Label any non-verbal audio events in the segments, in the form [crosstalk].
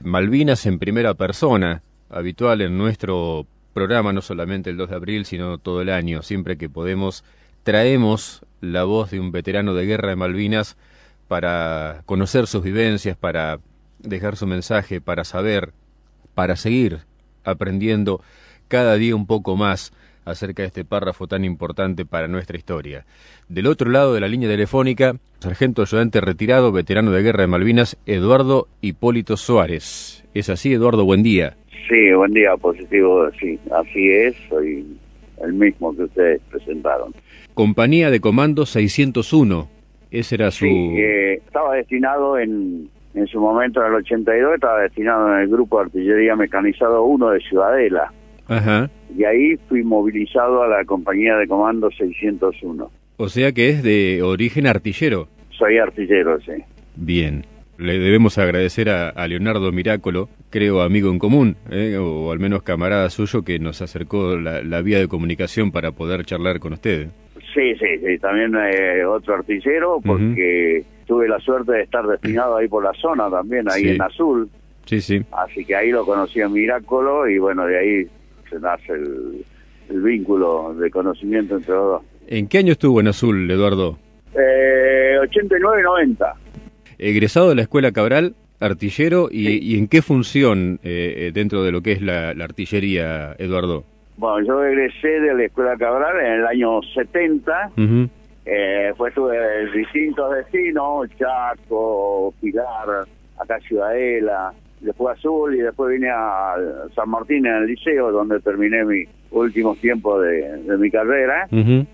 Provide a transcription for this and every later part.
Malvinas en primera persona, habitual en nuestro programa, no solamente el 2 de abril, sino todo el año. Siempre que podemos, traemos la voz de un veterano de guerra de Malvinas para conocer sus vivencias, para dejar su mensaje, para saber, para seguir aprendiendo cada día un poco más acerca de este párrafo tan importante para nuestra historia. Del otro lado de la línea telefónica, sargento ayudante retirado, veterano de guerra de Malvinas, Eduardo Hipólito Suárez. ¿Es así, Eduardo? Buen día. Sí, buen día, positivo, sí, así es, soy el mismo que ustedes presentaron. Compañía de Comando 601, ese era su... Sí, eh, estaba destinado en, en su momento, en el 82, estaba destinado en el Grupo de Artillería Mecanizado 1 de Ciudadela. Ajá. Y ahí fui movilizado a la compañía de comando 601. O sea que es de origen artillero. Soy artillero, sí. Bien. Le debemos agradecer a, Leonardo Mirácolo, creo amigo en común, ¿eh? o al menos camarada suyo, que nos acercó la, vía de comunicación para poder charlar con usted. Sí, sí, sí. También eh, otro artillero, porque tuve la suerte de estar destinado ahí por la zona también, ahí en Azul. Sí, sí. Así que ahí lo conocí a Mirácolo y bueno, de ahí se nace el, vínculo de conocimiento entre los dos. ¿En qué año estuvo en Azul, Eduardo? Eh, 89-90. Egresado de la Escuela Cabral, artillero, y, en qué función eh, eh, dentro de lo que es la, artillería, Eduardo? Bueno, yo egresé de la Escuela Cabral en el año 70. eh, fue tuve distintos destinos, Chaco, Pilar, acá Ciudadela, después Azul y después vine a San Martín en el liceo donde terminé mi último tiempo de, mi carrera.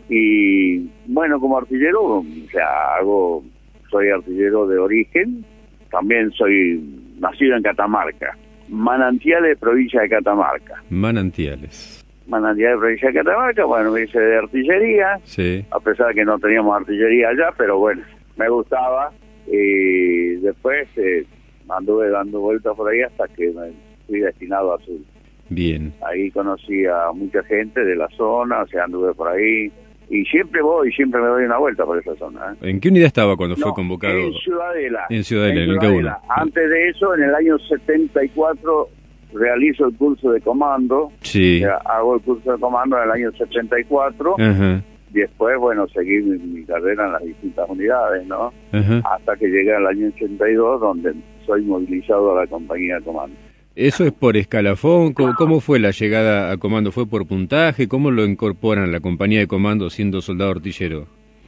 Y bueno como artillero o sea hago soy artillero de origen también soy nacido en Catamarca Manantiales provincia de Catamarca. Manantiales. Manantiales provincia de Catamarca bueno me hice de artillería sí. a pesar de que no teníamos artillería allá pero bueno me gustaba. Y después eh, anduve dando vueltas por ahí hasta que me fui destinado a Azul. Bien. Ahí conocí a mucha gente de la zona, o sea, anduve por ahí. Y siempre voy, siempre me doy una vuelta por esa zona. ¿eh? ¿En qué unidad estaba cuando fue convocado? En Ciudadela. En Ciudadela, en, el Antes de eso, en el año 74, realizo el curso de comando. Sí. O sea, hago el curso de comando en el año 74. Ajá y después, bueno, seguí mi, carrera en las distintas unidades, ¿no? Hasta que llegué al año 82, donde soy movilizado a la compañía de comando. ¿Eso es por escalafón? ¿Cómo, fue la llegada a comando? ¿Fue por puntaje? ¿Cómo lo incorporan a la compañía de comando siendo soldado artillero?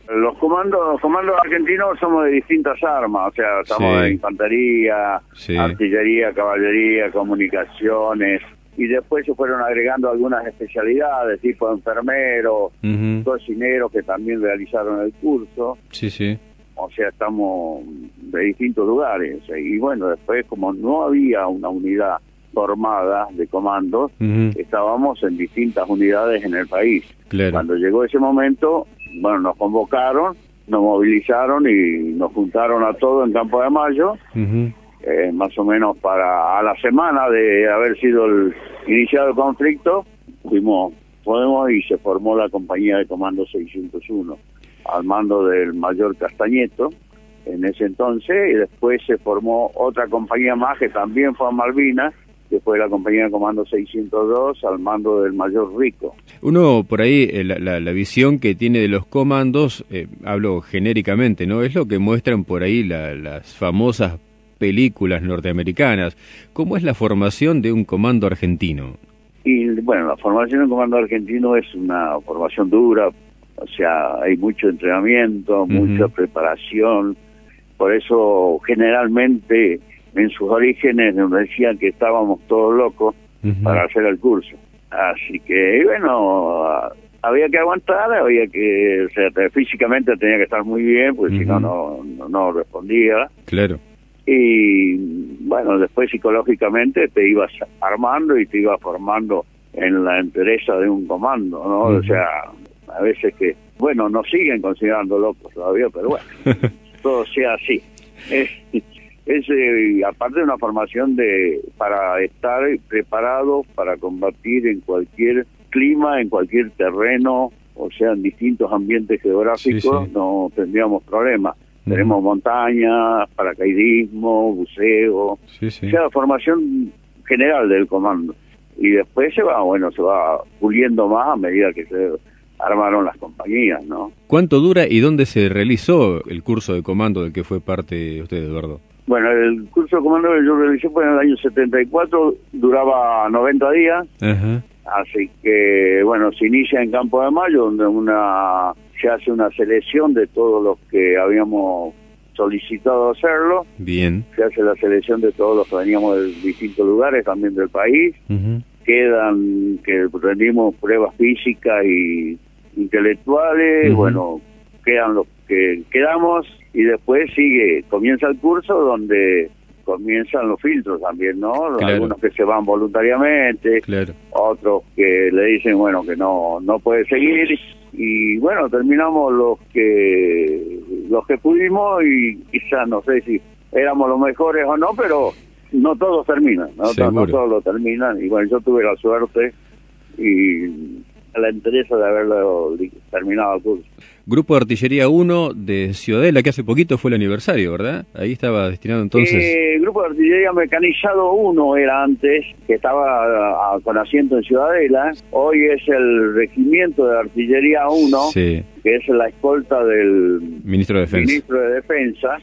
Los comandos, comandos argentinos somos de distintas armas, o sea, estamos de infantería, artillería, caballería, comunicaciones, y después se fueron agregando algunas especialidades, tipo enfermero, cocinero, que también realizaron el curso. Sí, sí. O sea, estamos de distintos lugares. Y bueno, después, como no había una unidad formada de comandos, estábamos en distintas unidades en el país. Cuando llegó ese momento, bueno, nos convocaron, nos movilizaron y nos juntaron a todos en Campo de Mayo. Eh, más o menos para a la semana de haber sido el, iniciado el conflicto, fuimos Podemos y se formó la compañía de comando 601 al mando del mayor Castañeto en ese entonces y después se formó otra compañía más que también fue a Malvinas que fue la compañía de comando 602 al mando del mayor Rico. Uno por ahí, eh, la, la, visión que tiene de los comandos, eh, hablo genéricamente, ¿no? Es lo que muestran por ahí las famosas películas norteamericanas. ¿Cómo es la formación de un comando argentino? Y bueno, la formación de un comando argentino es una formación dura, o sea, hay mucho entrenamiento, mucha preparación, por eso generalmente en sus orígenes nos decían que estábamos todos locos para hacer el curso. Así que, bueno, había que aguantar, había que, o sea, físicamente tenía que estar muy bien, porque si no, no, no respondía. Claro y bueno, después psicológicamente te ibas armando y te ibas formando en la entereza de un comando, ¿no? O sea, a veces que, bueno, nos siguen considerando locos todavía, pero bueno, [laughs] todo sea así. Es, es eh, aparte de una formación de para estar preparado para combatir en cualquier clima, en cualquier terreno, o sea, en distintos ambientes geográficos, no tendríamos problemas. Tenemos montañas, paracaidismo, buceo, sí, o sea, formación general del comando. Y después se va, bueno, se va puliendo más a medida que se armaron las compañías, ¿no? ¿Cuánto dura y dónde se realizó el curso de comando del que fue parte usted, Eduardo? Bueno, el curso de comando que yo realicé fue en el año 74, duraba 90 días, así que, bueno, se inicia en Campo de Mayo, donde una se hace una selección de todos los que habíamos solicitado hacerlo. Bien. Se hace la selección de todos los que veníamos de distintos lugares también del país. Quedan que rendimos pruebas físicas y intelectuales, bueno, quedan los que quedamos y después sigue, comienza el curso donde comienzan los filtros también, ¿no? Algunos que se van voluntariamente, otros que le dicen, bueno, que no no puede seguir. Y bueno, terminamos los que los que pudimos y quizás no sé si éramos los mejores o no, pero no todos terminan, no, no todos lo terminan. Y bueno, yo tuve la suerte y la interesa de haberlo terminado el curso. Grupo de Artillería 1 de Ciudadela, que hace poquito fue el aniversario, ¿verdad? Ahí estaba destinado entonces. Eh, Grupo de Artillería Mecanizado 1 era antes, que estaba con asiento en Ciudadela. Hoy es el Regimiento de Artillería 1. Sí que es la escolta del ministro de Defensa. Ministro de Defensa,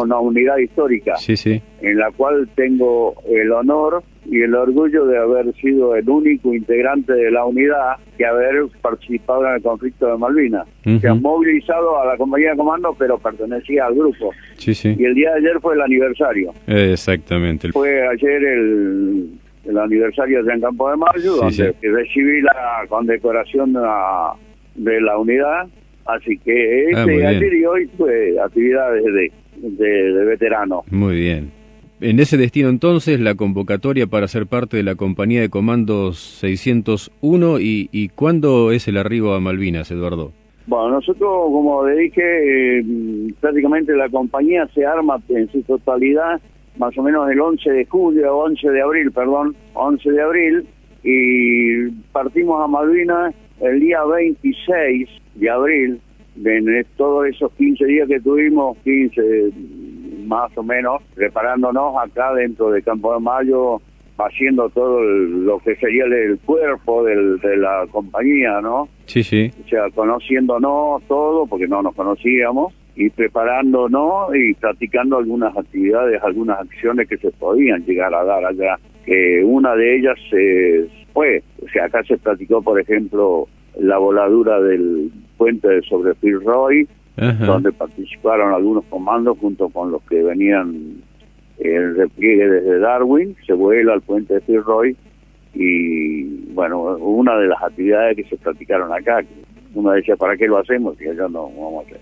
una unidad histórica, sí, sí. en la cual tengo el honor y el orgullo de haber sido el único integrante de la unidad que haber participado en el conflicto de Malvinas. Se han movilizado a la compañía de comando, pero pertenecía al grupo. Sí, sí. Y el día de ayer fue el aniversario. Exactamente. Fue ayer el, el aniversario de en Campo de Mayo, donde recibí la condecoración a de la unidad, así que ah, este ayer y hoy fue actividades de, de, veteranos. Muy bien. En ese destino entonces, la convocatoria para ser parte de la compañía de comandos 601 y, y ¿cuándo es el arribo a Malvinas, Eduardo? Bueno, nosotros, como le dije, eh, prácticamente la compañía se arma en su totalidad más o menos el 11 de julio, 11 de abril, perdón, 11 de abril, y partimos a Malvinas el día 26 de abril, en todos esos 15 días que tuvimos, 15 más o menos, preparándonos acá dentro de Campo de Mayo, haciendo todo lo que sería el, cuerpo del, de la compañía, ¿no? Sí, sí. O sea, conociéndonos todo, porque no nos conocíamos, y preparándonos y practicando algunas actividades, algunas acciones que se podían llegar a dar allá. Que una de ellas se fue, o sea, acá se practicó, por ejemplo, la voladura del puente de sobre Donde participaron algunos comandos junto con los que venían el repliegue desde Darwin, se vuela al puente de Roy y bueno, una de las actividades que se practicaron acá, uno decía, ¿para qué lo hacemos? Y ellos no, vamos a hacer.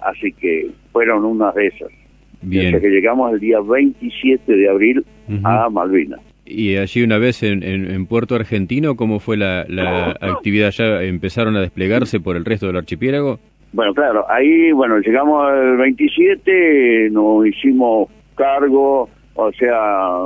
Así que fueron unas de esas. Bien. que llegamos el día 27 de abril a Malvinas. Y allí una vez en, en, Puerto Argentino, ¿cómo fue la, la actividad? ¿Ya empezaron a desplegarse por el resto del archipiélago? Bueno, claro, ahí, bueno, llegamos al 27, nos hicimos cargo, o sea,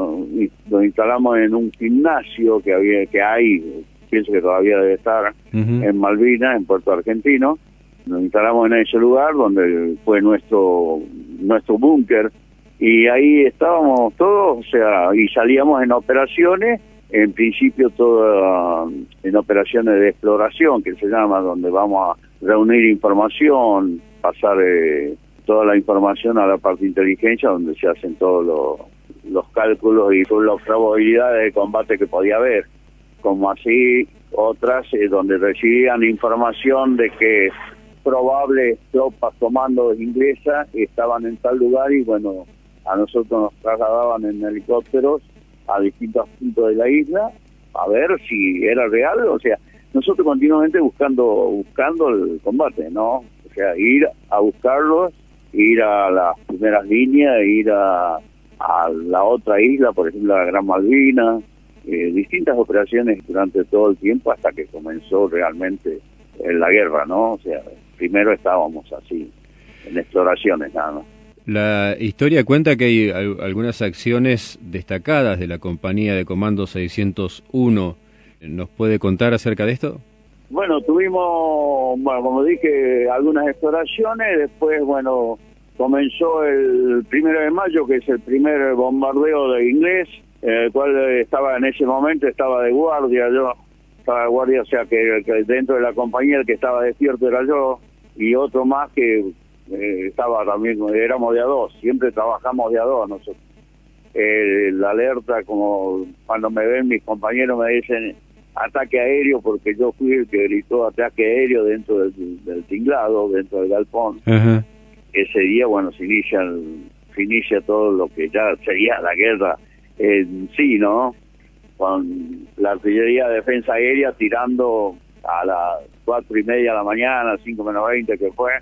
nos instalamos en un gimnasio que había que hay, pienso que todavía debe estar en Malvinas, en Puerto Argentino. Nos instalamos en ese lugar donde fue nuestro nuestro búnker y ahí estábamos todos, o sea, y salíamos en operaciones, en principio todo en operaciones de exploración, que se llama, donde vamos a reunir información, pasar eh, toda la información a la parte de inteligencia, donde se hacen todos los, cálculos y las probabilidades de combate que podía haber, como así otras eh, donde recibían información de que probables tropas comandos inglesas estaban en tal lugar y bueno, a nosotros nos trasladaban en helicópteros a distintos puntos de la isla a ver si era real, o sea, nosotros continuamente buscando buscando el combate, ¿no? O sea, ir a buscarlos, ir a las primeras líneas, ir a, a la otra isla, por ejemplo, la Gran Malvina, eh, distintas operaciones durante todo el tiempo hasta que comenzó realmente la guerra, ¿no? O sea, primero estábamos así, en exploraciones nada más. La historia cuenta que hay algunas acciones destacadas de la compañía de comando 601. ¿Nos puede contar acerca de esto? Bueno, tuvimos, bueno, como dije, algunas exploraciones, después, bueno, comenzó el primero de mayo, que es el primer bombardeo de inglés, el cual estaba en ese momento, estaba de guardia, yo estaba de guardia, o sea que, dentro de la compañía el que estaba despierto era yo, y otro más que eh, estaba también, éramos de a dos, siempre trabajamos de a dos nosotros. la alerta, como cuando me ven mis compañeros me dicen ataque aéreo, porque yo fui el que gritó ataque aéreo dentro del, tinglado, dentro del galpón ese día, bueno, se inicia, se inicia todo lo que ya sería la guerra en sí, ¿no? Con la artillería de defensa aérea tirando a las cuatro y media de la mañana, cinco menos veinte que fue,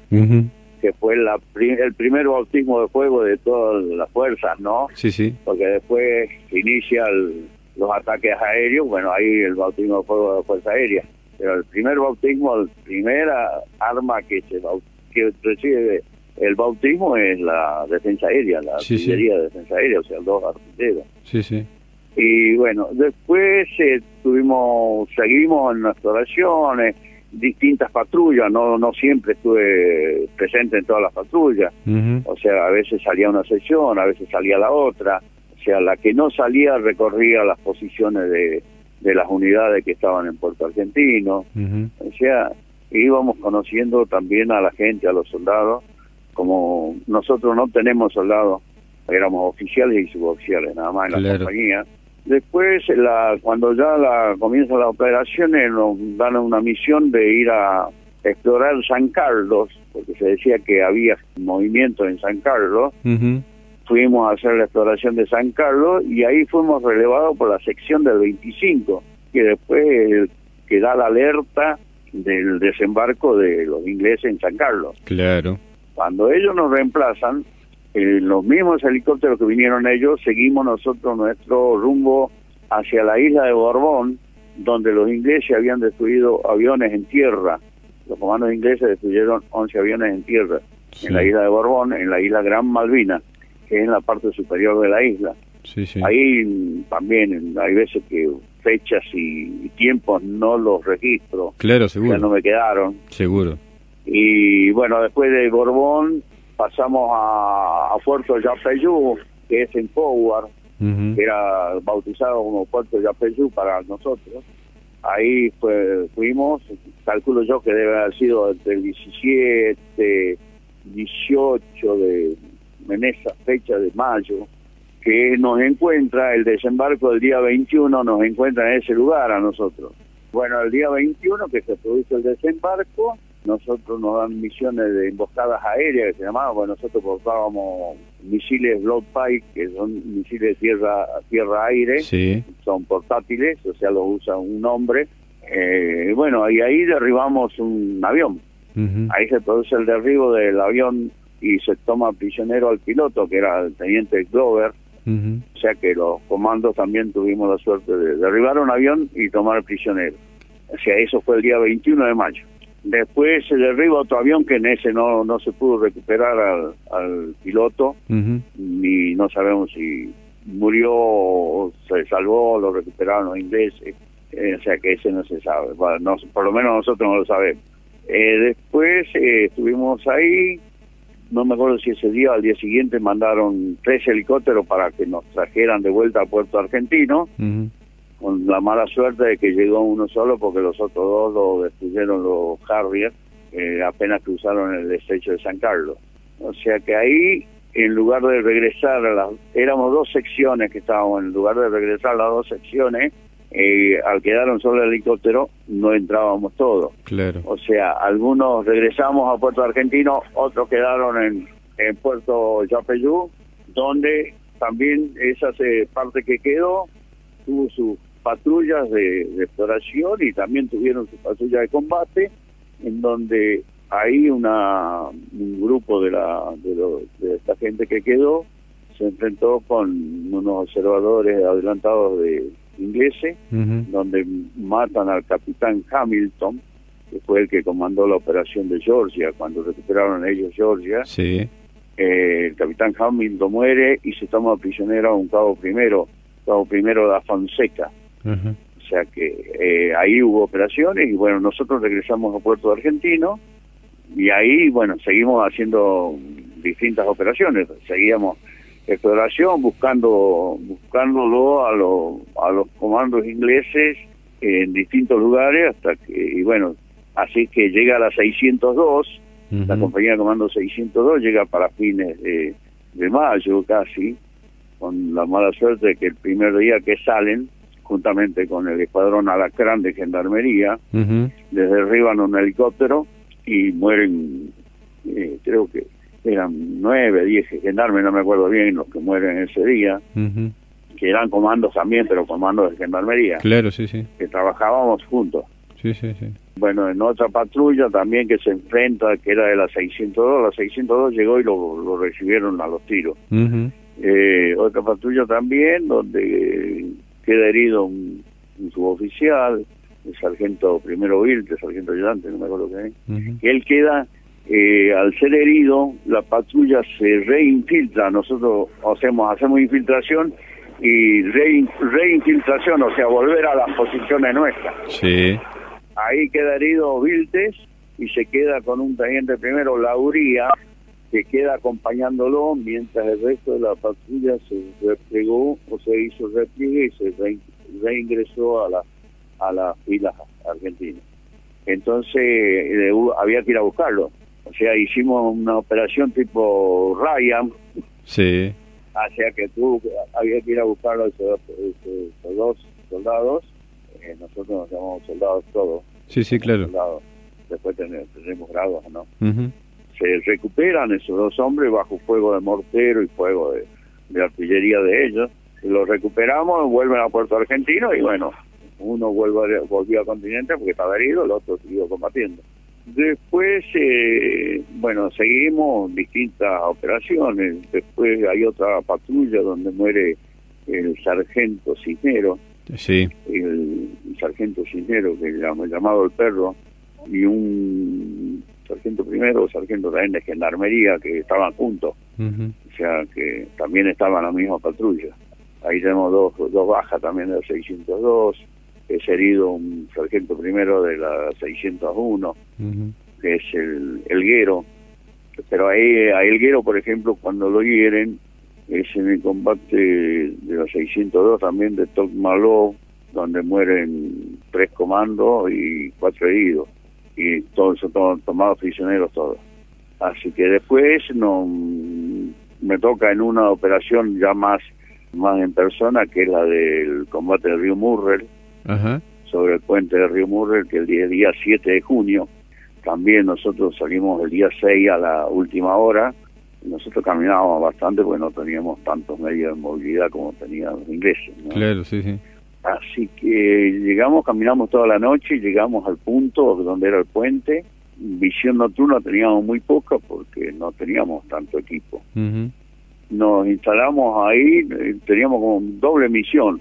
que fue la, el primer bautismo de fuego de todas las fuerzas, ¿no? Sí, sí. Porque después se inician los ataques aéreos, bueno, ahí el bautismo de fuego de la Fuerza Aérea. Pero el primer bautismo, la primera arma que se que recibe el bautismo es la defensa aérea, la artillería de defensa aérea, o sea, dos artilleros. Sí, sí. Y bueno, después eh, tuvimos, seguimos en nuestras oraciones, distintas patrullas, no no siempre estuve presente en todas las patrullas, o sea, a veces salía una sección, a veces salía la otra, o sea, la que no salía recorría las posiciones de, de las unidades que estaban en Puerto Argentino, o sea, íbamos conociendo también a la gente, a los soldados, como nosotros no tenemos soldados, éramos oficiales y suboficiales nada más en la compañía. Después, la, cuando ya la, comienzan las operaciones, nos dan una misión de ir a explorar San Carlos, porque se decía que había movimiento en San Carlos. Fuimos a hacer la exploración de San Carlos y ahí fuimos relevados por la sección del 25, que después que da la alerta del desembarco de los ingleses en San Carlos. Claro. Cuando ellos nos reemplazan, los mismos helicópteros que vinieron ellos, seguimos nosotros nuestro rumbo hacia la isla de Borbón, donde los ingleses habían destruido aviones en tierra. Los comandos ingleses destruyeron 11 aviones en tierra en la isla de Borbón, en la isla Gran Malvina, que es en la parte superior de la isla. Ahí también hay veces que fechas y, tiempos no los registro. Claro, seguro. Ya no me quedaron. Seguro. Y bueno, después de Borbón pasamos a, a Puerto Yapeyú, que es en Forward, que era bautizado como Puerto Yapeyú para nosotros. Ahí fuimos, calculo yo que debe haber sido entre el 17, 18 de, en esa fecha de mayo, que nos encuentra el desembarco del día 21, nos encuentra en ese lugar a nosotros. Bueno, el día 21 que se produce el desembarco, nosotros nos dan misiones de emboscadas aéreas que se llamaban, pues nosotros portábamos misiles Blood Pike, que son misiles tierra tierra aire, son portátiles, o sea, los usa un hombre. Eh, bueno, y ahí derribamos un avión. Ahí se produce el derribo del avión y se toma prisionero al piloto, que era el teniente Glover. O sea que los comandos también tuvimos la suerte de derribar un avión y tomar prisionero. O sea, eso fue el día 21 de mayo. Después se derriba otro avión que en ese no, no se pudo recuperar al, piloto, ni no sabemos si murió o se salvó, lo recuperaron los ingleses, eh, o sea que ese no se sabe, no, por lo menos nosotros no lo sabemos. Eh, después eh, estuvimos ahí, no me acuerdo si ese día o al día siguiente mandaron tres helicópteros para que nos trajeran de vuelta a Puerto Argentino con la mala suerte de que llegó uno solo porque los otros dos lo destruyeron los Harrier eh, apenas cruzaron el estrecho de San Carlos. O sea que ahí, en lugar de regresar a las... Éramos dos secciones que estábamos, en lugar de regresar a las dos secciones, eh, al quedar un solo helicóptero, no entrábamos todos. Claro. O sea, algunos regresamos a Puerto Argentino, otros quedaron en, en Puerto Yapeyú, donde también esa parte que quedó tuvo sus patrullas de, exploración y también tuvieron su patrulla de combate, en donde ahí una, un grupo de, la, de, esta gente que quedó se enfrentó con unos observadores adelantados de ingleses, donde matan al capitán Hamilton, que fue el que comandó la operación de Georgia, cuando recuperaron ellos Georgia. Sí. Eh, el capitán Hamilton muere y se toma prisionero a un cabo primero, cabo primero de Fonseca. O sea que eh, ahí hubo operaciones y bueno, nosotros regresamos a Puerto Argentino y ahí, bueno, seguimos haciendo distintas operaciones. Seguíamos exploración buscando buscándolo a, los a los comandos ingleses en distintos lugares hasta que y bueno así que llega a la 602 la compañía de comando 602 llega para fines de, de mayo casi con la mala suerte de que el primer día que salen juntamente con el escuadrón Alacrán de Gendarmería, les derriban un helicóptero y mueren, eh, creo que eran nueve, diez gendarmes, no me acuerdo bien, los que mueren ese día, que eran comandos también, pero comandos de Gendarmería. Claro, sí, sí. Que trabajábamos juntos. Sí, sí, sí. Bueno, en otra patrulla también que se enfrenta, que era de la 602, la 602 llegó y lo, recibieron a los tiros. eh, otra patrulla también, donde queda herido un, suboficial, el sargento primero Vilte, el sargento ayudante, no me acuerdo qué es, él queda, eh, al ser herido, la patrulla se reinfiltra, nosotros hacemos, hacemos infiltración y reinfiltración, o sea, volver a las posiciones nuestras. Sí. Ahí queda herido Viltes y se queda con un teniente primero, Lauría, que queda acompañándolo mientras el resto de la patrulla se replegó o se hizo repliegue y se reingresó a la a las filas argentinas. Entonces había que ir a buscarlo. O sea, hicimos una operación tipo Ryan. Sí. Hacia que tú había que ir a buscarlo a esos, dos soldados. Eh, nosotros nos llamamos soldados todos. Sí, sí, claro. Después tenemos, grados, ¿no? Se recuperan esos dos hombres bajo fuego de mortero y fuego de, artillería de ellos. Y los recuperamos, vuelven a Puerto Argentino y bueno, uno vuelve, volvió al continente porque estaba herido, el otro siguió combatiendo. Después, eh, bueno, seguimos distintas operaciones. Después hay otra patrulla donde muere el sargento Cisnero. Sí. El, sargento Cisnero, que llama, llamado el perro, y un sargento primero sargento también de gendarmería que estaban juntos, o sea que también estaban en la misma patrulla. Ahí tenemos dos, dos bajas también de la 602, es herido un sargento primero de la 601, que es el, el Guero, pero ahí a Elguero, por ejemplo, cuando lo hieren, es en el combate de la 602 también de Tocmaló, donde mueren tres comandos y cuatro heridos y todos son tomados prisioneros todos. Así que después no me toca en una operación ya más más en persona que es la del combate del río Murrell sobre el puente del río Murrell que el día, día 7 de junio. También nosotros salimos el día 6 a la última hora. Nosotros caminábamos bastante porque no teníamos tantos medios de movilidad como tenían los ingleses claro sí sí Así que llegamos, caminamos toda la noche, llegamos al punto donde era el puente. Visión nocturna teníamos muy poca porque no teníamos tanto equipo. Nos instalamos ahí, eh, teníamos como doble misión.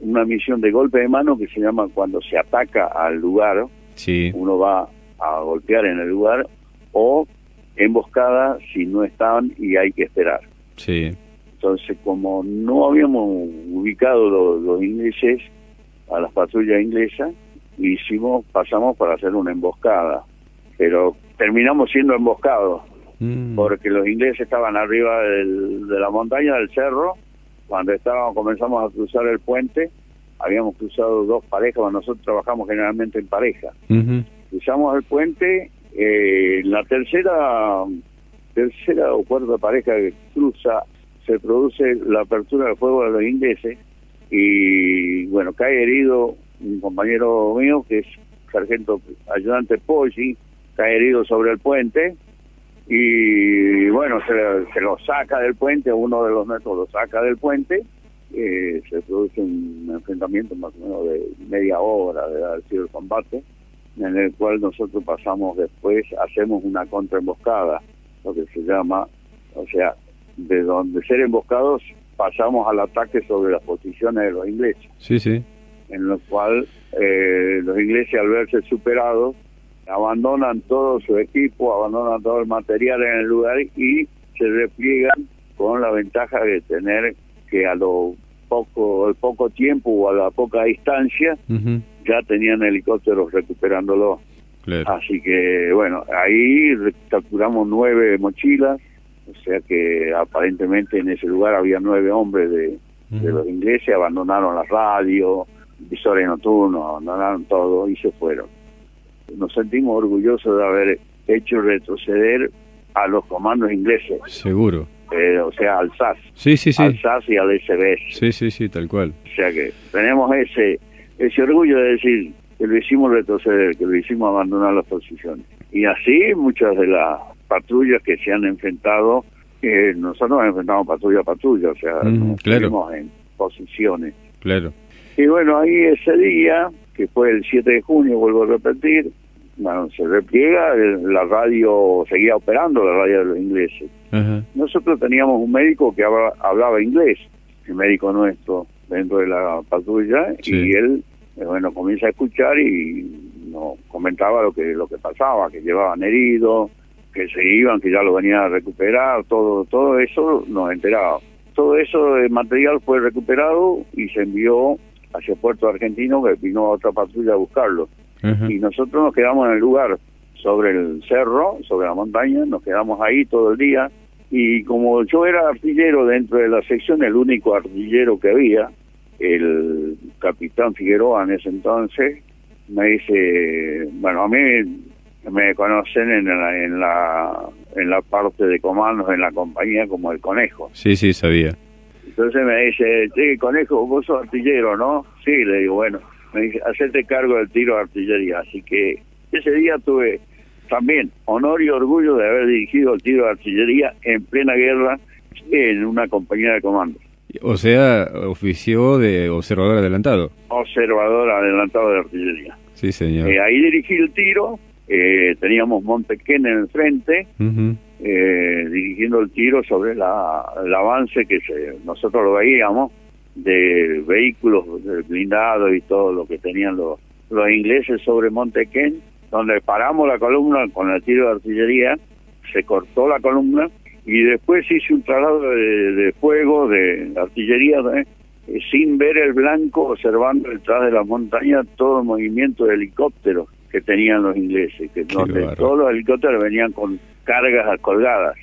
Una misión de golpe de mano que se llama cuando se ataca al lugar. Sí. Uno va a golpear en el lugar o emboscada si no están y hay que esperar. Sí. Entonces, como no habíamos ubicado los, ingleses a las patrullas inglesas, hicimos, pasamos para hacer una emboscada, pero terminamos siendo emboscados, mm. porque los ingleses estaban arriba de la montaña del cerro, cuando estábamos, comenzamos a cruzar el puente, habíamos cruzado dos parejas, nosotros trabajamos generalmente en pareja. Cruzamos el puente, eh, la tercera tercera o cuarta pareja que cruza se produce la apertura del fuego de los ingleses y bueno, cae herido un compañero mío que es sargento ayudante Poggi, cae herido sobre el puente y bueno, se, lo saca del puente, uno de los nuestros lo saca del puente, eh, se produce un enfrentamiento más o menos de media hora de sido el combate, en el cual nosotros pasamos después, hacemos una contraemboscada, lo que se llama, o sea, de donde ser emboscados pasamos al ataque sobre las posiciones de los ingleses. Sí, sí. En lo cual eh, los ingleses al verse superados abandonan todo su equipo, abandonan todo el material en el lugar y se repliegan con la ventaja de tener que a lo poco, el poco tiempo o a la poca distancia ya tenían helicópteros recuperándolo. Así que bueno, ahí capturamos nueve mochilas, O sea que aparentemente en ese lugar había nueve hombres de, los ingleses, abandonaron la radio, visores nocturnos, abandonaron todo y se fueron. Nos sentimos orgullosos de haber hecho retroceder a los comandos ingleses. Seguro. Eh, o sea, al SAS. Sí, sí, sí. Al SAS y al SBS. Sí, sí, sí, tal cual. O sea que tenemos ese, ese orgullo de decir que lo hicimos retroceder, que lo hicimos abandonar las posiciones. Y así muchas de las patrullas que se han enfrentado, eh, nosotros nos enfrentamos patrulla a patrulla, o sea, nos claro. en posiciones. Claro. Y bueno, ahí ese día, que fue el 7 de junio, vuelvo a repetir, bueno, se repliega, la radio seguía operando, la radio de los ingleses. Nosotros teníamos un médico que hablaba, inglés, el médico nuestro, dentro de la patrulla, y él, eh, bueno, comienza a escuchar y nos comentaba lo que lo que pasaba, que llevaban heridos, que se iban, que ya lo venían a recuperar, todo todo eso nos enteraba. Todo eso de material fue recuperado y se envió hacia Puerto Argentino, que vino otra patrulla a buscarlo. Y nosotros nos quedamos en el lugar, sobre el cerro, sobre la montaña, nos quedamos ahí todo el día. Y como yo era artillero dentro de la sección, el único artillero que había, el capitán Figueroa en ese entonces, me dice, bueno, a mí me conocen en la, en la, en la parte de comandos en la compañía como el conejo. Sí, sí, sabía. Entonces me dice, sí, conejo, vos sos artillero, ¿no? Sí, le digo, bueno, me dice, hacerte cargo del tiro de artillería. Así que ese día tuve también honor y orgullo de haber dirigido el tiro de artillería en plena guerra en una compañía de comando. O sea, ofició de observador adelantado. Observador adelantado de artillería. Sí, señor. Eh, ahí dirigí el tiro, eh, teníamos Montequén en el frente, eh, dirigiendo el tiro sobre el avance que se, nosotros lo veíamos de vehículos blindados y todo lo que tenían los, los ingleses sobre Montequén, donde paramos la columna con el tiro de artillería, se cortó la columna y después hice un traslado de, fuego, de artillería, ¿eh? sin ver el blanco, observando detrás de la montaña todo el movimiento de helicópteros que tenían los ingleses, que donde todos los helicópteros venían con cargas colgadas.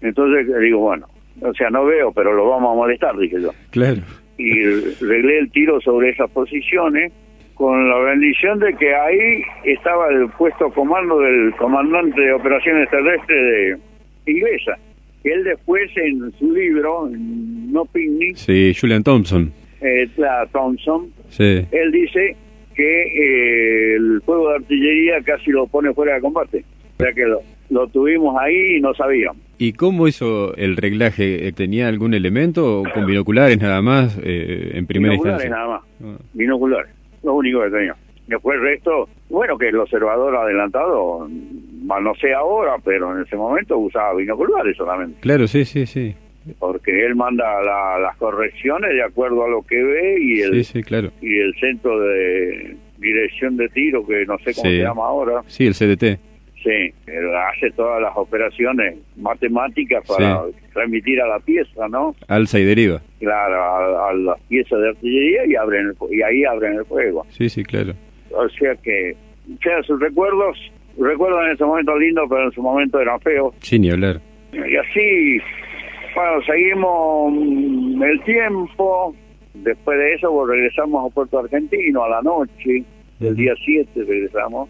Entonces digo, bueno, o sea, no veo, pero lo vamos a molestar, dije yo. Claro y reglé el tiro sobre esas posiciones con la bendición de que ahí estaba el puesto comando del comandante de operaciones terrestres de inglesa. Él después en su libro, No Picnic, sí, Julian Thompson, eh, Thompson, sí. él dice que eh, el fuego de artillería casi lo pone fuera de combate. O sea que lo, lo tuvimos ahí y no sabíamos. ¿Y cómo hizo el reglaje? Eh, ¿Tenía algún elemento o con binoculares nada más eh, en primera binoculares nada más, ah. binoculares, lo único que tenía. Después el resto, bueno, que el observador adelantado, no sé ahora, pero en ese momento usaba binoculares solamente. Claro, sí, sí, sí. Porque él manda las correcciones de acuerdo a lo que ve y el, sí, claro. y el centro de dirección de tiro, que no sé cómo se llama ahora. Sí, el CDT Sí, hace todas las operaciones matemáticas para remitir a la pieza, ¿no? Alza y deriva. Claro, a, las piezas de artillería y abren y ahí abren el fuego. Sí, sí, claro. O sea que, o sea, sus recuerdos, recuerdos en ese momento lindo, pero en su momento eran feos. Sí, ni hablar. Y así, bueno, seguimos mm, el tiempo. Después de eso, pues, regresamos a Puerto Argentino a la noche, el día 7 regresamos.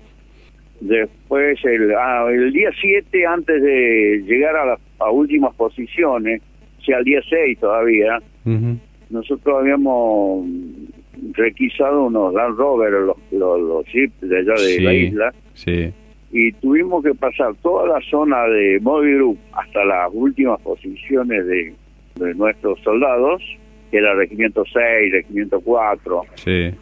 Después, el, ah, el día 7, antes de llegar a las últimas posiciones, o sea, el día 6 todavía, nosotros habíamos requisado unos Land Rover, los, los, jeeps de allá de la isla, y tuvimos que pasar toda la zona de Moby Group hasta las últimas posiciones de, de nuestros soldados, que era Regimiento 6, Regimiento 4. Sí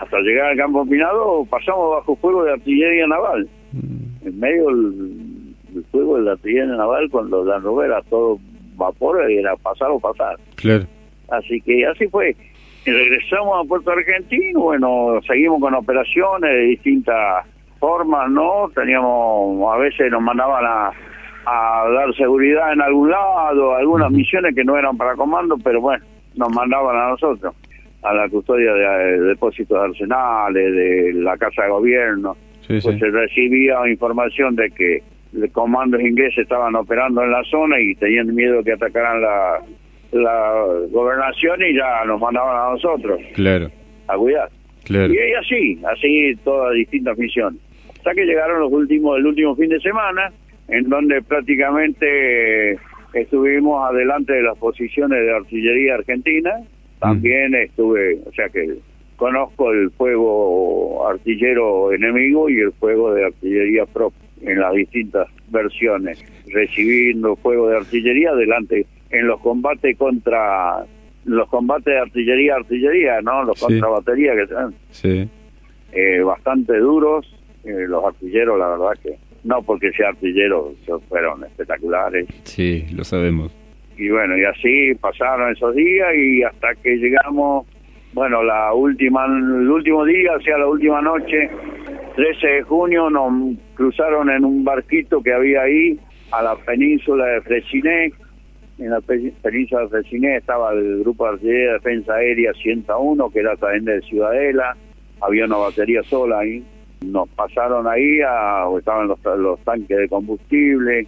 hasta llegar al campo minado pasamos bajo fuego de artillería naval. Mm. En medio del, fuego de la artillería naval, cuando la novela todo vapor, era pasar o pasar. Claro. Así que así fue. Y regresamos a Puerto Argentino, bueno, seguimos con operaciones de distintas formas, ¿no? Teníamos, a veces nos mandaban a, a dar seguridad en algún lado, algunas misiones que no eran para comando, pero bueno, nos mandaban a nosotros a la custodia de, depósitos de arsenales, de la Casa de Gobierno, pues se recibía información de que los comandos ingleses estaban operando en la zona y tenían miedo que atacaran la, la gobernación y ya nos mandaban a nosotros. Claro. A cuidar. Claro. Y así, así todas distintas misiones. Hasta que llegaron los últimos, el último fin de semana, en donde prácticamente estuvimos adelante de las posiciones de artillería argentina. También estuve, o sea que conozco el fuego artillero enemigo y el fuego de artillería propia en las distintas versiones, recibiendo fuego de artillería adelante en los combates contra los combates de artillería artillería, ¿no? Los contra batería que sean. Sí. Eh, bastante duros, eh, los artilleros, la verdad que no porque sea artillero, fueron espectaculares. Sí, lo sabemos. Y bueno, y así pasaron esos días y hasta que llegamos, bueno, la última, el último día, o sea, la última noche, 13 de junio, nos cruzaron en un barquito que había ahí a la península de Fresiné. En la península de Fresiné estaba el grupo de artillería de defensa aérea 101, que era también de Ciudadela. Había una batería sola ahí nos pasaron ahí, a, estaban los, los tanques de combustible,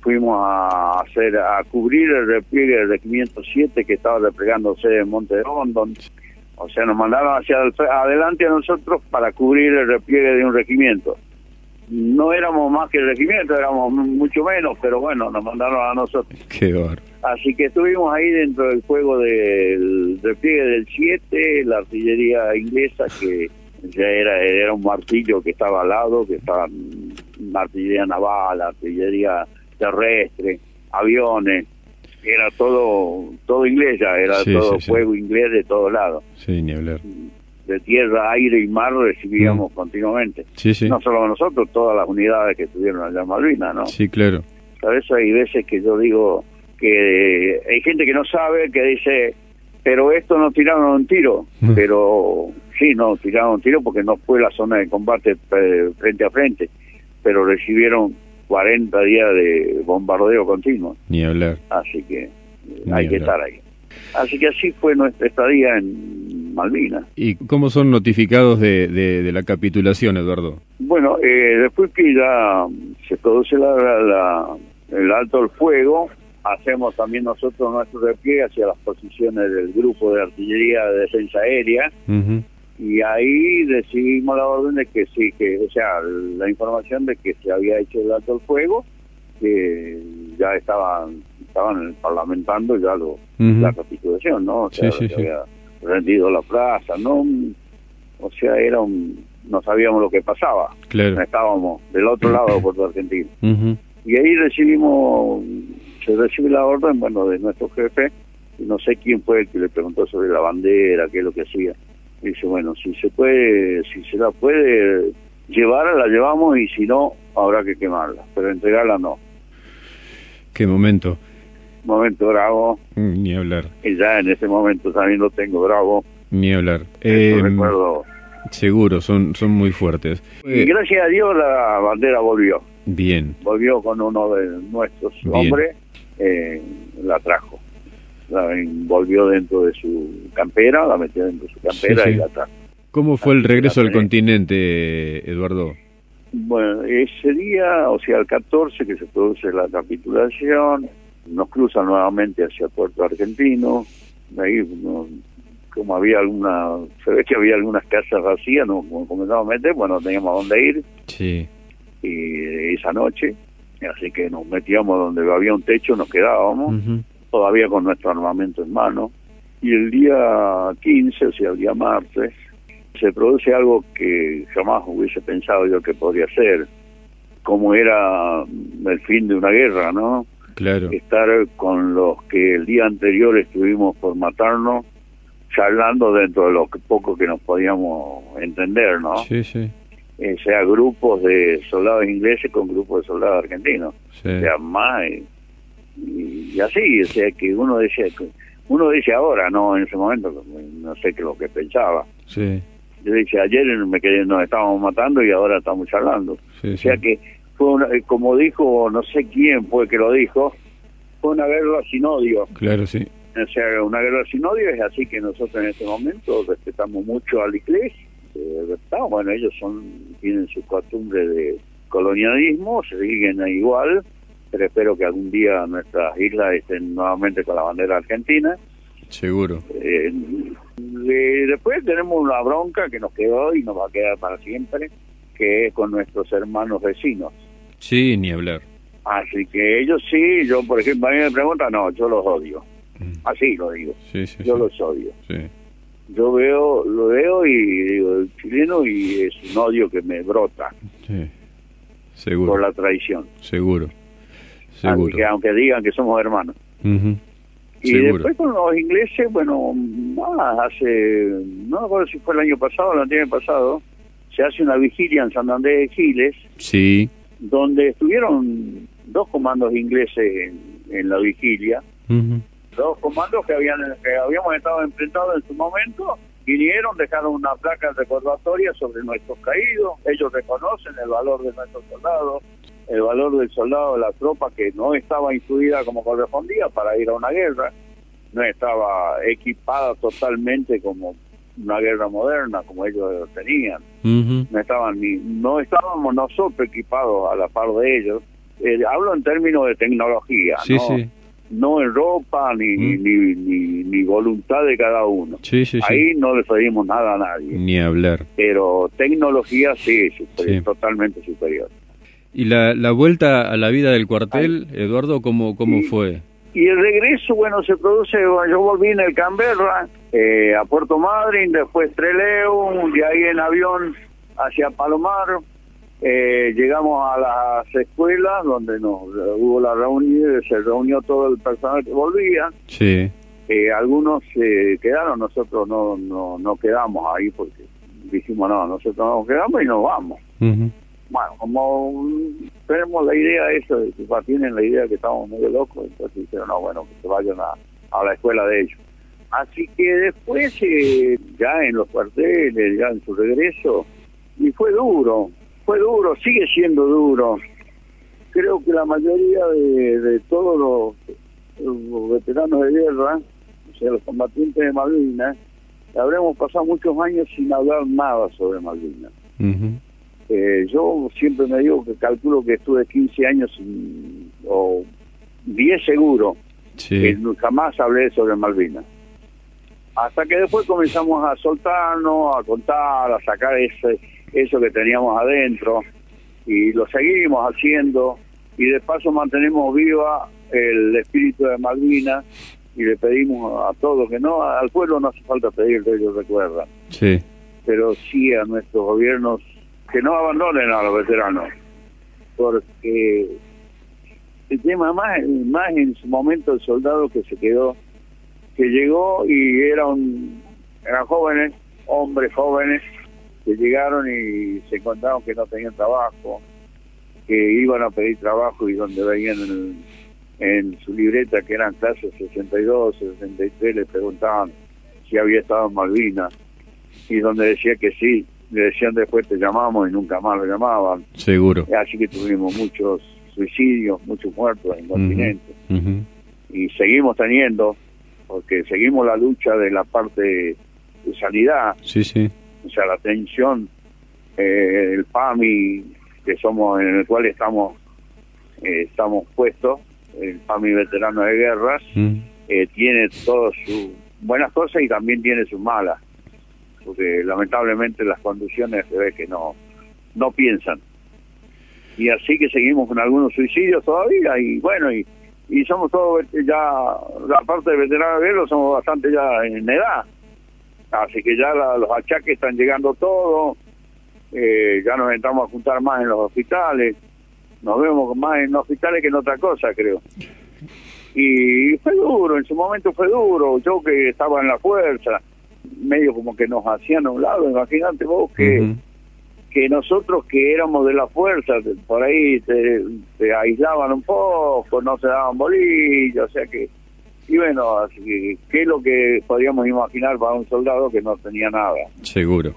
fuimos a hacer a cubrir el repliegue del regimiento 7 que estaba replegándose en Monte Rondon. O sea, nos mandaron hacia adelante a nosotros para cubrir el repliegue de un regimiento. No éramos más que el regimiento, éramos mucho menos, pero bueno, nos mandaron a nosotros. Qué Así que estuvimos ahí dentro del juego del repliegue del 7, la artillería inglesa que ya era, era un martillo que estaba al lado, que estaba artillería naval, artillería terrestre, aviones, era todo todo inglés ya, era todo fuego inglés de todos lados. Sí, ni hablar. De tierra, aire y mar recibíamos mm. continuamente. No solo nosotros, todas las unidades que estuvieron allá en Malvinas, ¿no? Sí, claro. A veces hay veces que yo digo que hay gente que no sabe, que dice, pero esto no tiraron un tiro, mm. pero sí, no tiraron tiro porque no fue la zona de combate eh, frente a frente, pero recibieron 40 días de bombardeo continuo. Ni hablar. Así que eh, hay que estar ahí. Así que así fue nuestra estadía en Malvinas. ¿Y cómo son notificados de, de, la capitulación, Eduardo? Bueno, eh, después que ya se produce la, el alto el fuego, hacemos también nosotros nuestro repliegue hacia las posiciones del grupo de artillería de defensa aérea, y ahí recibimos la orden de que sí, que, o sea, la información de que se había hecho el alto el fuego, que ya estaban estaban parlamentando ya lo, la capitulación, ¿no? O sea, se había rendido la plaza, ¿no? O sea, era un, no sabíamos lo que pasaba. Claro. Estábamos del otro lado de Puerto Argentino. Y ahí recibimos, se recibe la orden, bueno, de nuestro jefe, y no sé quién fue el que le preguntó sobre la bandera, qué es lo que hacía dice, bueno, si se puede, si se la puede llevar, la llevamos y si no, habrá que quemarla, pero entregarla no. ¿Qué momento? Momento bravo. Mm, ni hablar. Y ya en ese momento también lo tengo bravo. Ni hablar. Eh, recuerdo. Seguro, son, son muy fuertes. Y gracias a Dios la bandera volvió. Bien. Volvió con uno de nuestros hombres, eh, la trajo la envolvió dentro de su campera, la metió dentro de su campera y la trajo. ¿Cómo fue el regreso al continente, Eduardo? Bueno, ese día, o sea, el 14 que se produce la capitulación, nos cruzan nuevamente hacia Puerto Argentino, ahí como había alguna, se ve que había algunas casas vacías, no comenzamos a meter, bueno, teníamos dónde ir. Sí. Y esa noche, así que nos metíamos donde había un techo, nos quedábamos todavía con nuestro armamento en mano. Y el día 15, o sea, el día martes, se produce algo que jamás hubiese pensado yo que podría ser, como era el fin de una guerra, ¿no? Claro. Estar con los que el día anterior estuvimos por matarnos, charlando dentro de lo poco que nos podíamos entender, ¿no? Sí, sí. Eh, sea, grupos de soldados ingleses con grupos de soldados argentinos. Sí. O sea, más y, así, o sea que uno dice, uno dice ahora, no en ese momento, no sé qué lo que pensaba. Sí. Yo dije, ayer me quedé, nos estábamos matando y ahora estamos charlando. o sea que fue como dijo, no sé quién fue que lo dijo, fue una guerra sin odio. Claro, sí. O sea, una guerra sin odio es así que nosotros en este momento respetamos mucho al inglés. Eh, bueno, ellos son tienen su costumbre de colonialismo, se siguen igual, pero espero que algún día nuestras islas estén nuevamente con la bandera argentina. Seguro. Eh, después tenemos una bronca que nos quedó y nos va a quedar para siempre, que es con nuestros hermanos vecinos. Sí, ni hablar. Así que ellos sí, yo por ejemplo, a mí me preguntan, no, yo los odio. Mm. Así lo digo. Sí, sí, yo los odio. Yo veo, lo veo y digo, el chileno y es un odio que me brota. Sí. Seguro. Por la traición. Seguro. Seguro. que aunque digan que somos hermanos. Y después con los ingleses, bueno, hace, no me acuerdo si fue el año pasado o el año pasado, se hace una vigilia en San Andrés de Giles. Sí. Donde estuvieron dos comandos ingleses en, la vigilia. Dos comandos que, habían, que habíamos estado enfrentados en su momento vinieron, dejaron una placa recordatoria sobre nuestros caídos, ellos reconocen el valor de nuestros soldados, el valor del soldado de la tropa que no estaba instruida como correspondía para ir a una guerra, no estaba equipada totalmente como una guerra moderna como ellos tenían, no estaban ni no estábamos nosotros equipados a la par de ellos. Eh, hablo en términos de tecnología, ¿no? no en ropa ni, ni, ni, voluntad de cada uno. Ahí no le pedimos nada a nadie. Ni hablar. Pero tecnología sí, totalmente superior. ¿Y la, la vuelta a la vida del cuartel, Eduardo, cómo, cómo fue? Y el regreso, bueno, se produce, yo volví en el Canberra, eh, a Puerto Madryn, después Treleu, de ahí en avión hacia Palomar, eh, llegamos a las escuelas donde nos hubo la reunión, se reunió todo el personal que volvía. Sí. Eh, algunos se quedaron, nosotros no, no, no quedamos ahí porque dijimos, no, nosotros nos quedamos y nos vamos. Bueno, como tenemos la idea eso, de que tienen la idea de que estamos medio locos, entonces dijeron, no, bueno, que se vayan a, a la escuela de ellos. Así que después, eh, ya en los cuarteles, ya en su regreso, y fue duro, fue duro, sigue siendo duro. Creo que la mayoría de, todos los, veteranos de guerra, o sea, los combatientes de Malvinas, habremos pasado muchos años sin hablar nada sobre Malvinas. Eh, yo siempre me digo que calculo que estuve 15 años o 10 seguro que jamás hablé sobre Malvinas. Hasta que después comenzamos a soltarnos, a contar, a sacar ese, eso que teníamos adentro y lo seguimos haciendo y de paso mantenemos viva el espíritu de Malvinas y le pedimos a todos que no, al pueblo no hace falta pedirle, ellos recuerdan. Sí. Pero sí a nuestros gobiernos que no abandonen a los veteranos, porque el tema más, más en su momento el soldado que se quedó, que llegó y era un, eran jóvenes, hombres jóvenes, que llegaron y se encontraron que no tenían trabajo, que iban a pedir trabajo y donde veían en, su libreta que eran clases 62, 63, le preguntaban si había estado en Malvinas y donde decía que sí, le decían después te llamamos y nunca más lo llamaban. Seguro. Así que tuvimos muchos suicidios, muchos muertos en el continente. Y seguimos teniendo, porque seguimos la lucha de la parte de sanidad. Sí, sí o sea, la atención, eh, el PAMI, que somos, en el cual estamos, eh, estamos puestos, el PAMI veterano de guerras, eh, tiene todas sus buenas cosas y también tiene sus malas, porque lamentablemente las condiciones se ve que no, no piensan. Y así que seguimos con algunos suicidios todavía y bueno, y, y somos todos ya, la parte de veteranos de somos bastante ya en edad Así que ya los achaques están llegando todos, eh, ya nos entramos a juntar más en los hospitales, nos vemos más en hospitales que en otra cosa, creo. Y fue duro, en su momento fue duro, yo que estaba en la fuerza, medio como que nos hacían a un lado, imagínate vos que, que nosotros que éramos de la fuerza, por ahí te, aislaban un poco, no se daban bolillos, o sea que y bueno, así que, ¿qué es lo que podríamos imaginar para un soldado que no tenía nada? Seguro,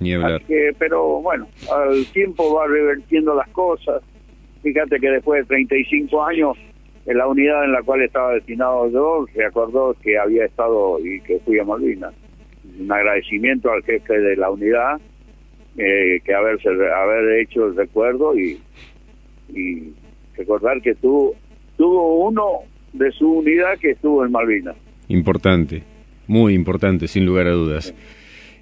ni hablar. pero bueno, al tiempo va revertiendo las cosas. Fíjate que después de 35 años, en la unidad en la cual estaba destinado yo, se acordó que había estado y que fui a Malvinas. Un agradecimiento al jefe de la unidad eh, que haberse, haber hecho el recuerdo y, y recordar que tuvo, tuvo uno de su unidad que estuvo en Malvinas. Importante, muy importante, sin lugar a dudas.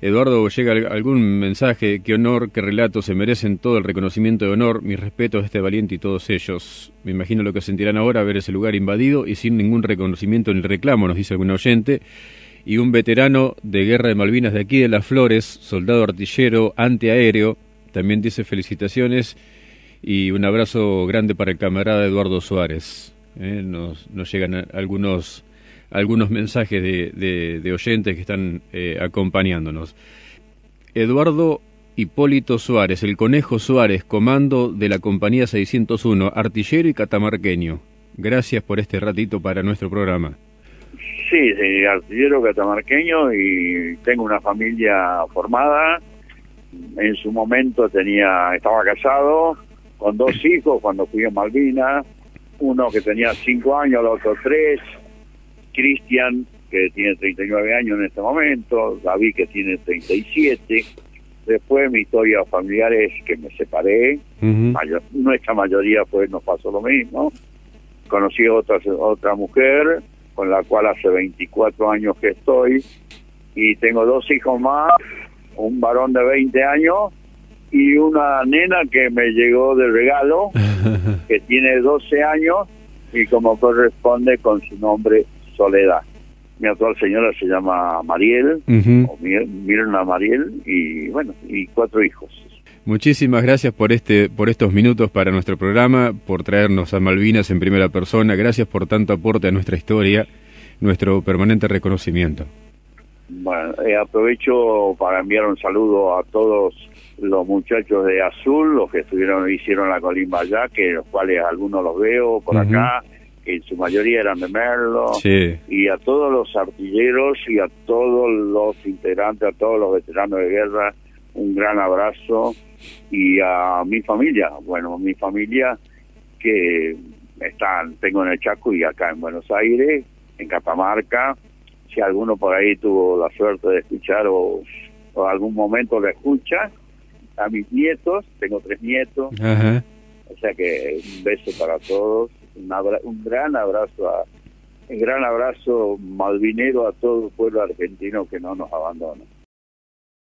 Eduardo, llega algún mensaje, qué honor, qué relato, se merecen todo el reconocimiento de honor, mis respetos a este valiente y todos ellos. Me imagino lo que sentirán ahora ver ese lugar invadido y sin ningún reconocimiento ni reclamo, nos dice algún oyente. Y un veterano de guerra de Malvinas de aquí de Las Flores, soldado artillero antiaéreo, también dice felicitaciones y un abrazo grande para el camarada Eduardo Suárez. Eh, nos, llegan algunos algunos mensajes de, de, oyentes que están eh, acompañándonos. Eduardo Hipólito Suárez, el Conejo Suárez, comando de la compañía 601, artillero y catamarqueño. Gracias por este ratito para nuestro programa. Sí, artillero catamarqueño y tengo una familia formada. En su momento tenía, estaba casado con dos [laughs] hijos cuando fui a Malvinas, uno que tenía cinco años, el otro tres, Cristian, que tiene 39 años en este momento, David, que tiene 37. Después mi historia familiar es que me separé, nuestra mayoría pues nos pasó lo mismo. Conocí a otra, otra mujer con la cual hace 24 años que estoy y tengo dos hijos más, un varón de 20 años y una nena que me llegó de regalo, [laughs] que tiene 12 años y como corresponde con su nombre Soledad. Mi actual señora se llama Mariel, o Mirna Mariel, y bueno, y cuatro hijos. Muchísimas gracias por este, por estos minutos para nuestro programa, por traernos a Malvinas en primera persona. Gracias por tanto aporte a nuestra historia, nuestro permanente reconocimiento. Bueno, eh, aprovecho para enviar un saludo a todos los muchachos de Azul, los que estuvieron hicieron la colimba allá, que los cuales algunos los veo por acá en su mayoría eran de Merlo, y a todos los artilleros y a todos los integrantes, a todos los veteranos de guerra, un gran abrazo, y a mi familia, bueno, mi familia que están, tengo en el Chaco y acá en Buenos Aires, en Catamarca, si alguno por ahí tuvo la suerte de escuchar o, o algún momento lo escucha, a mis nietos, tengo tres nietos, o sea que un beso para todos un, gran abrazo a, un gran abrazo malvinero a todo el pueblo argentino que no nos abandona.